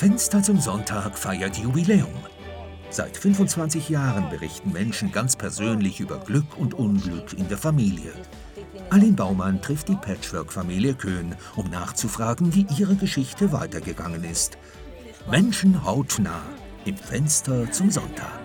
Fenster zum Sonntag feiert Jubiläum. Seit 25 Jahren berichten Menschen ganz persönlich über Glück und Unglück in der Familie. Aline Baumann trifft die Patchwork-Familie Köhn, um nachzufragen, wie ihre Geschichte weitergegangen ist. Menschen hautnah im Fenster zum Sonntag.